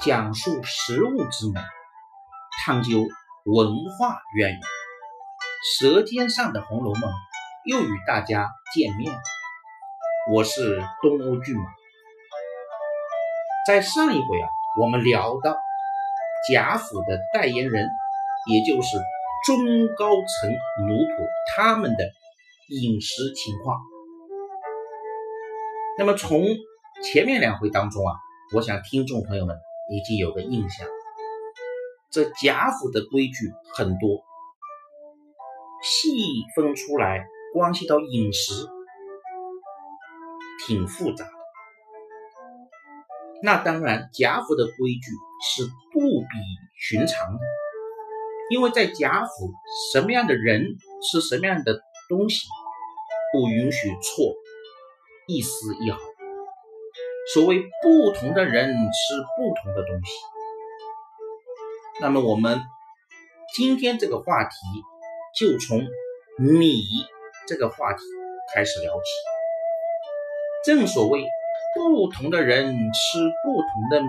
讲述食物之美，探究文化渊源。舌尖上的《红楼梦》又与大家见面，我是东欧骏马。在上一回啊，我们聊到贾府的代言人，也就是中高层奴仆他们的饮食情况。那么从前面两回当中啊，我想听众朋友们已经有个印象，这贾府的规矩很多，细分出来关系到饮食，挺复杂的。那当然，贾府的规矩是不比寻常的，因为在贾府，什么样的人吃什么样的东西，不允许错。一丝一毫。所谓不同的人吃不同的东西。那么我们今天这个话题就从米这个话题开始聊起。正所谓不同的人吃不同的米，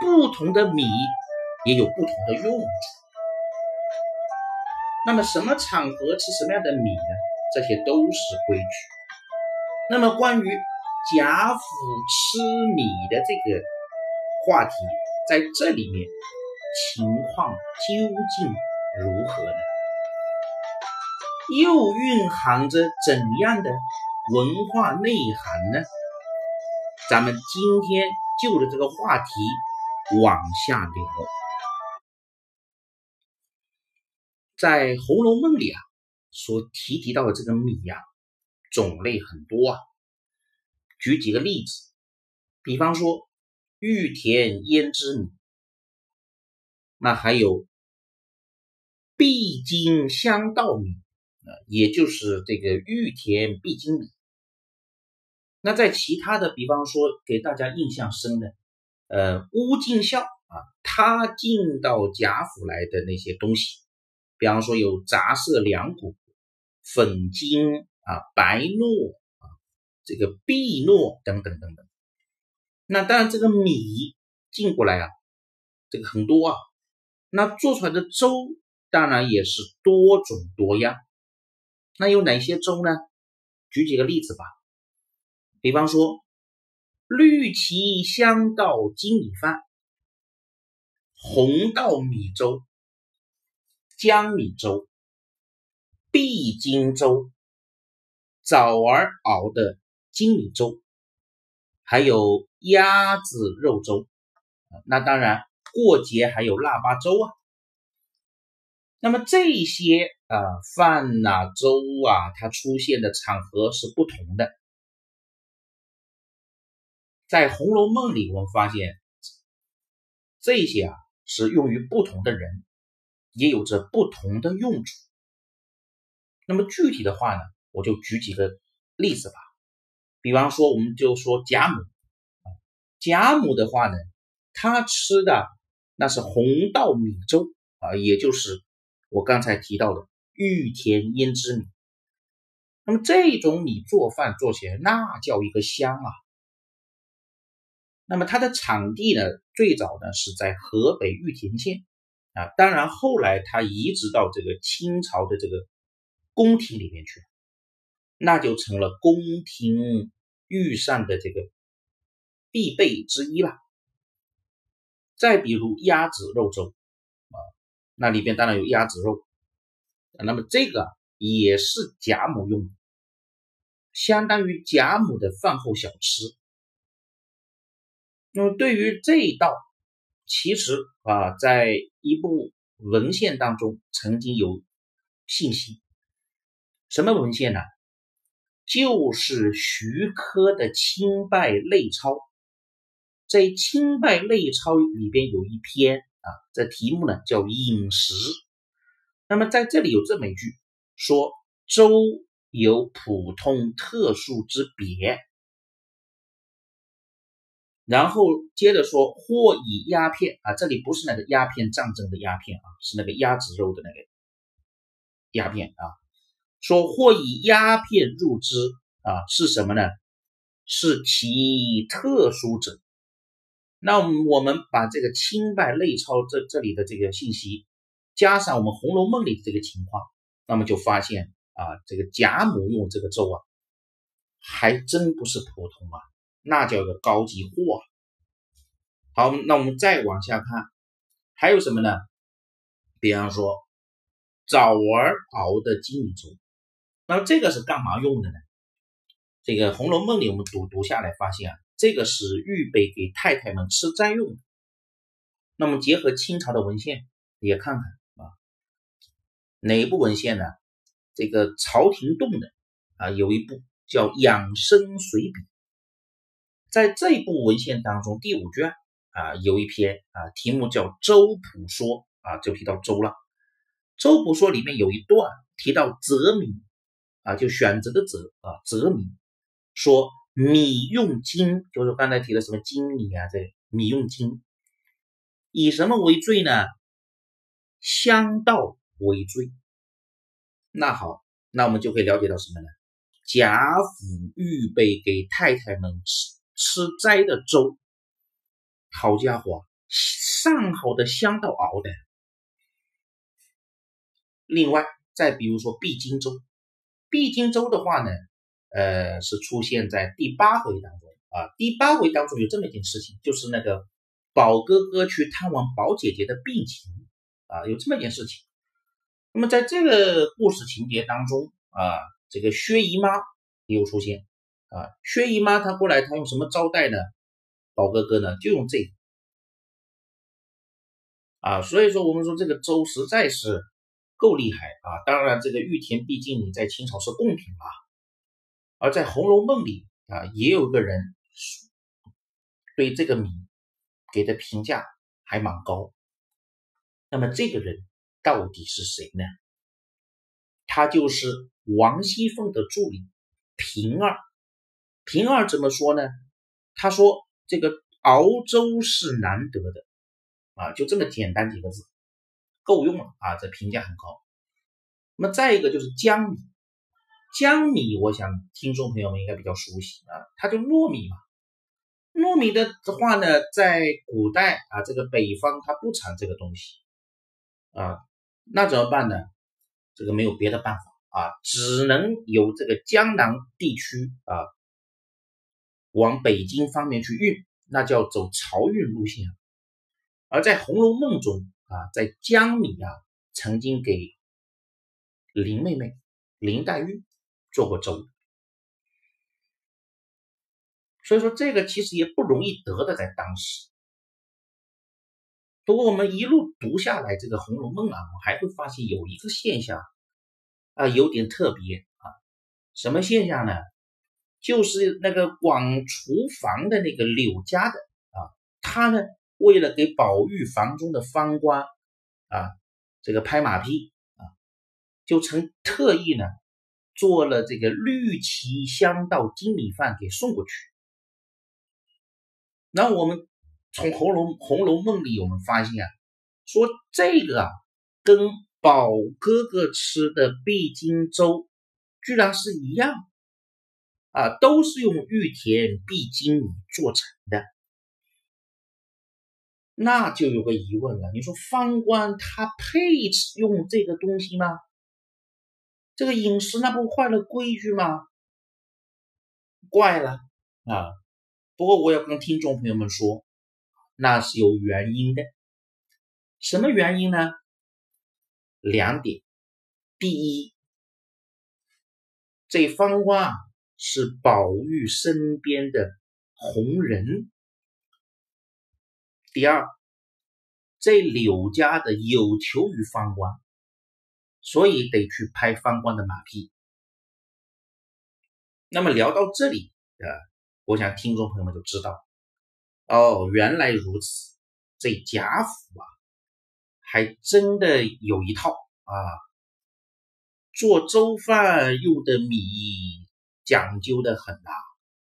不同的米也有不同的用处。那么什么场合吃什么样的米呢？这些都是规矩。那么，关于贾府吃米的这个话题，在这里面情况究竟如何呢？又蕴含着怎样的文化内涵呢？咱们今天就着这个话题往下聊。在《红楼梦》里啊，所提及到的这个米呀。种类很多啊，举几个例子，比方说玉田胭脂米，那还有必经香稻米啊，也就是这个玉田必经米。那在其他的，比方说给大家印象深的，呃，乌进孝啊，他进到贾府来的那些东西，比方说有杂色两谷、粉金。啊，白糯，这个碧糯等等等等。那当然，这个米进过来啊，这个很多啊。那做出来的粥当然也是多种多样。那有哪些粥呢？举几个例子吧。比方说，绿旗香稻精米饭、红稻米粥、江米粥、碧金粥。枣儿熬的精米粥，还有鸭子肉粥，那当然过节还有腊八粥啊。那么这些啊饭呐粥啊，它出现的场合是不同的。在《红楼梦》里，我们发现这些啊是用于不同的人，也有着不同的用处。那么具体的话呢？我就举几个例子吧，比方说，我们就说贾母贾母的话呢，她吃的那是红稻米粥啊，也就是我刚才提到的玉田胭脂米。那么这种米做饭做起来那叫一个香啊。那么它的产地呢，最早呢是在河北玉田县啊，当然后来它移植到这个清朝的这个宫廷里面去了。那就成了宫廷御膳的这个必备之一了。再比如鸭子肉粥啊，那里边当然有鸭子肉，那么这个也是贾母用，相当于贾母的饭后小吃。那么对于这一道，其实啊，在一部文献当中曾经有信息，什么文献呢？就是徐科的《清拜类钞》，在《清拜类钞》里边有一篇啊，这题目呢叫饮食。那么在这里有这么一句，说粥有普通特殊之别，然后接着说或以鸦片啊，这里不是那个鸦片战争的鸦片啊，是那个鸭子肉的那个鸦片啊。说或以鸦片入之啊，是什么呢？是其特殊者。那我们把这个清代内钞这这里的这个信息，加上我们《红楼梦》里的这个情况，那么就发现啊，这个贾母用这个粥啊，还真不是普通啊，那叫个高级货。好，那我们再往下看，还有什么呢？比方说枣儿熬的金米粥，那么这个是干嘛用的呢？这个《红楼梦》里我们读读下来发现啊，这个是预备给太太们吃斋用的。那么结合清朝的文献也看看啊，哪一部文献呢？这个朝廷动的啊，有一部叫《养生随笔》，在这部文献当中第五卷。啊，有一篇啊，题目叫《周朴说》啊，就提到周了。《周朴说》里面有一段提到择米啊，就选择的择啊，择米说米用金，就是刚才提的什么金米啊，这米用金，以什么为最呢？香道为最。那好，那我们就可以了解到什么呢？贾府预备给太太们吃吃斋的粥。好家伙，上好的香道熬的。另外，再比如说碧金粥，碧金粥的话呢，呃，是出现在第八回当中啊。第八回当中有这么一件事情，就是那个宝哥哥去探望宝姐姐的病情啊，有这么一件事情。那么在这个故事情节当中啊，这个薛姨妈也有出现啊。薛姨妈她过来，她用什么招待呢？宝哥哥呢，就用这个啊，所以说我们说这个粥实在是够厉害啊。当然，这个玉田毕竟你在清朝是贡品嘛，而在《红楼梦》里啊，也有个人对这个米给的评价还蛮高。那么这个人到底是谁呢？他就是王熙凤的助理平儿。平儿怎么说呢？他说。这个熬粥是难得的啊，就这么简单几个字，够用了啊，这评价很高。那么再一个就是江米，江米，我想听众朋友们应该比较熟悉啊，它就糯米嘛。糯米的话呢，在古代啊，这个北方它不产这个东西啊，那怎么办呢？这个没有别的办法啊，只能由这个江南地区啊。往北京方面去运，那叫走漕运路线。而在《红楼梦》中啊，在江里啊，曾经给林妹妹林黛玉做过粥，所以说这个其实也不容易得的，在当时。不过我们一路读下来这个《红楼梦》啊，我还会发现有一个现象啊，有点特别啊，什么现象呢？就是那个广厨房的那个柳家的啊，他呢为了给宝玉房中的方官啊这个拍马屁啊，就曾特意呢做了这个绿旗香道金米饭给送过去。那我们从《红楼红楼梦》里我们发现啊，说这个啊跟宝哥哥吃的碧金粥居然是一样。啊，都是用玉田碧金米做成的，那就有个疑问了。你说方官他配用这个东西吗？这个饮食那不坏了规矩吗？怪了啊！不过我要跟听众朋友们说，那是有原因的。什么原因呢？两点。第一，这方官啊。是宝玉身边的红人。第二，这柳家的有求于方官，所以得去拍方官的马屁。那么聊到这里啊，我想听众朋友们就知道，哦，原来如此，这贾府啊，还真的有一套啊，做粥饭用的米。讲究的很呐，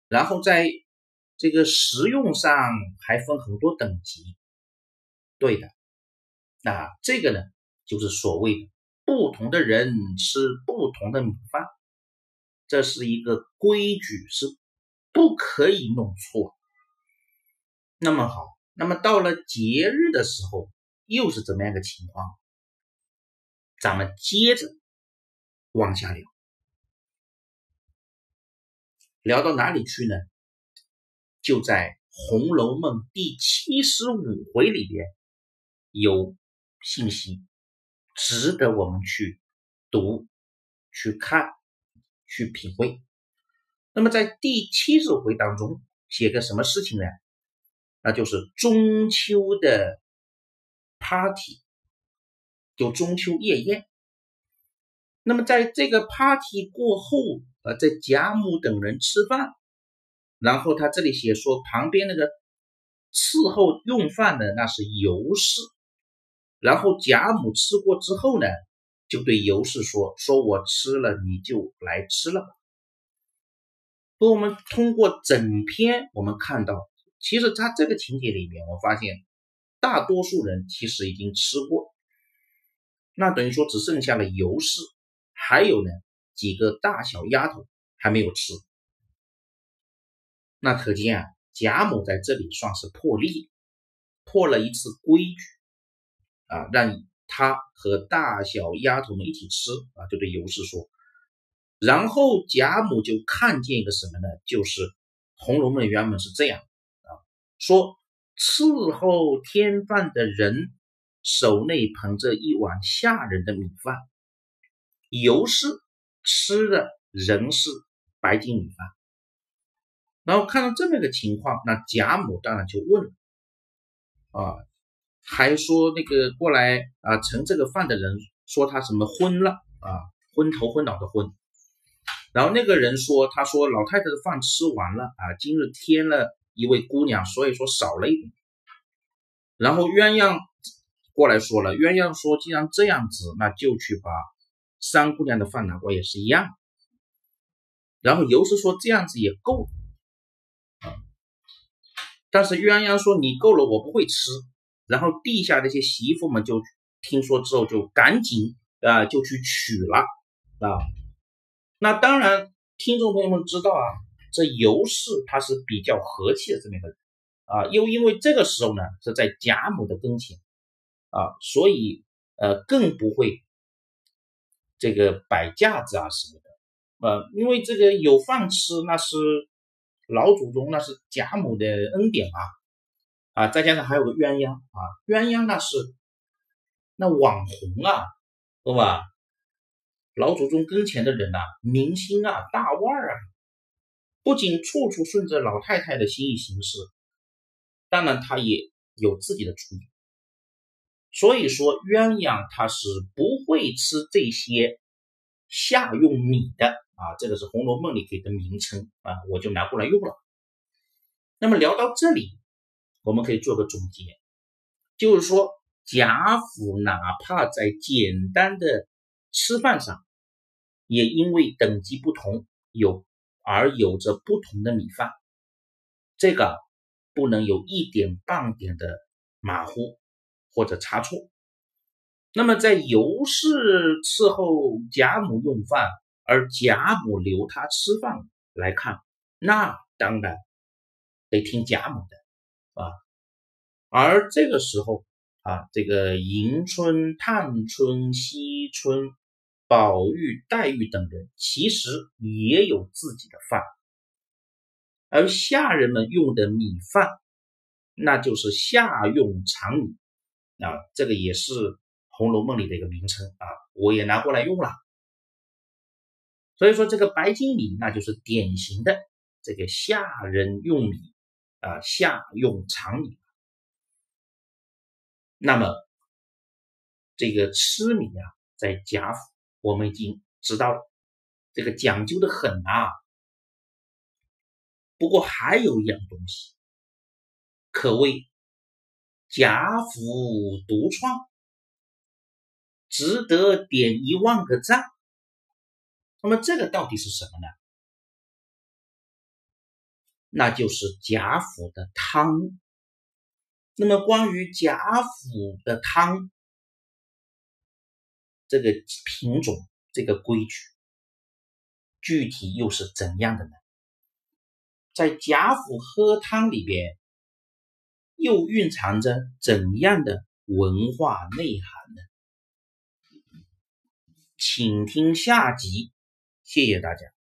然后在这个食用上还分很多等级，对的，那这个呢，就是所谓的不同的人吃不同的米饭，这是一个规矩，是不可以弄错。那么好，那么到了节日的时候，又是怎么样个情况？咱们接着往下聊，聊到哪里去呢？就在《红楼梦》第七十五回里边有信息，值得我们去读、去看、去品味。那么在第七十回当中写个什么事情呢？那就是中秋的 party。就中秋夜宴，那么在这个 party 过后，呃，在贾母等人吃饭，然后他这里写说，旁边那个伺候用饭的那是尤氏，然后贾母吃过之后呢，就对尤氏说：“说我吃了，你就来吃了吧。”我们通过整篇，我们看到，其实他这个情节里面，我发现大多数人其实已经吃过。那等于说只剩下了尤氏，还有呢几个大小丫头还没有吃。那可见啊，贾母在这里算是破例，破了一次规矩啊，让他和大小丫头们一起吃啊，就对尤氏说。然后贾母就看见一个什么呢？就是《红楼梦》原本是这样啊，说伺候添饭的人。手内捧着一碗下人的米饭，尤氏吃的仍是白金米饭。然后看到这么一个情况，那贾母当然就问了，啊，还说那个过来啊盛这个饭的人说他什么昏了啊，昏头昏脑的昏。然后那个人说，他说老太太的饭吃完了啊，今日添了一位姑娘，所以说少了一点。然后鸳鸯。过来说了，鸳鸯说：“既然这样子，那就去把三姑娘的饭拿过来也是一样。”然后尤氏说：“这样子也够。”但是鸳鸯说：“你够了，我不会吃。”然后地下那些媳妇们就听说之后，就赶紧啊，就去取了啊。那当然，听众朋友们知道啊，这尤氏她是比较和气的这么一个人啊，又因为这个时候呢是在贾母的跟前。啊，所以呃，更不会这个摆架子啊什么的，呃，因为这个有饭吃，那是老祖宗，那是贾母的恩典啊，啊，再加上还有个鸳鸯啊，鸳鸯那是那网红啊，对吧？老祖宗跟前的人呐，明星啊，大腕儿啊，不仅处处顺着老太太的心意行事，当然他也有自己的主意。所以说，鸳鸯他是不会吃这些下用米的啊，这个是《红楼梦》里给的名称啊，我就拿过来用了。那么聊到这里，我们可以做个总结，就是说贾府哪怕在简单的吃饭上，也因为等级不同，有而有着不同的米饭，这个不能有一点半点的马虎。或者差错，那么在尤氏伺候贾母用饭，而贾母留他吃饭来看，那当然得听贾母的啊。而这个时候啊，这个迎春、探春、惜春、宝玉、黛玉等人其实也有自己的饭，而下人们用的米饭，那就是下用长米。啊，这个也是《红楼梦》里的一个名称啊，我也拿过来用了。所以说，这个白金米那就是典型的这个下人用米啊，下用长米。那么，这个吃米啊，在贾府我们已经知道了，这个讲究的很啊。不过还有一样东西，可谓。贾府独创，值得点一万个赞。那么这个到底是什么呢？那就是贾府的汤。那么关于贾府的汤这个品种、这个规矩，具体又是怎样的呢？在贾府喝汤里边。又蕴藏着怎样的文化内涵呢？请听下集，谢谢大家。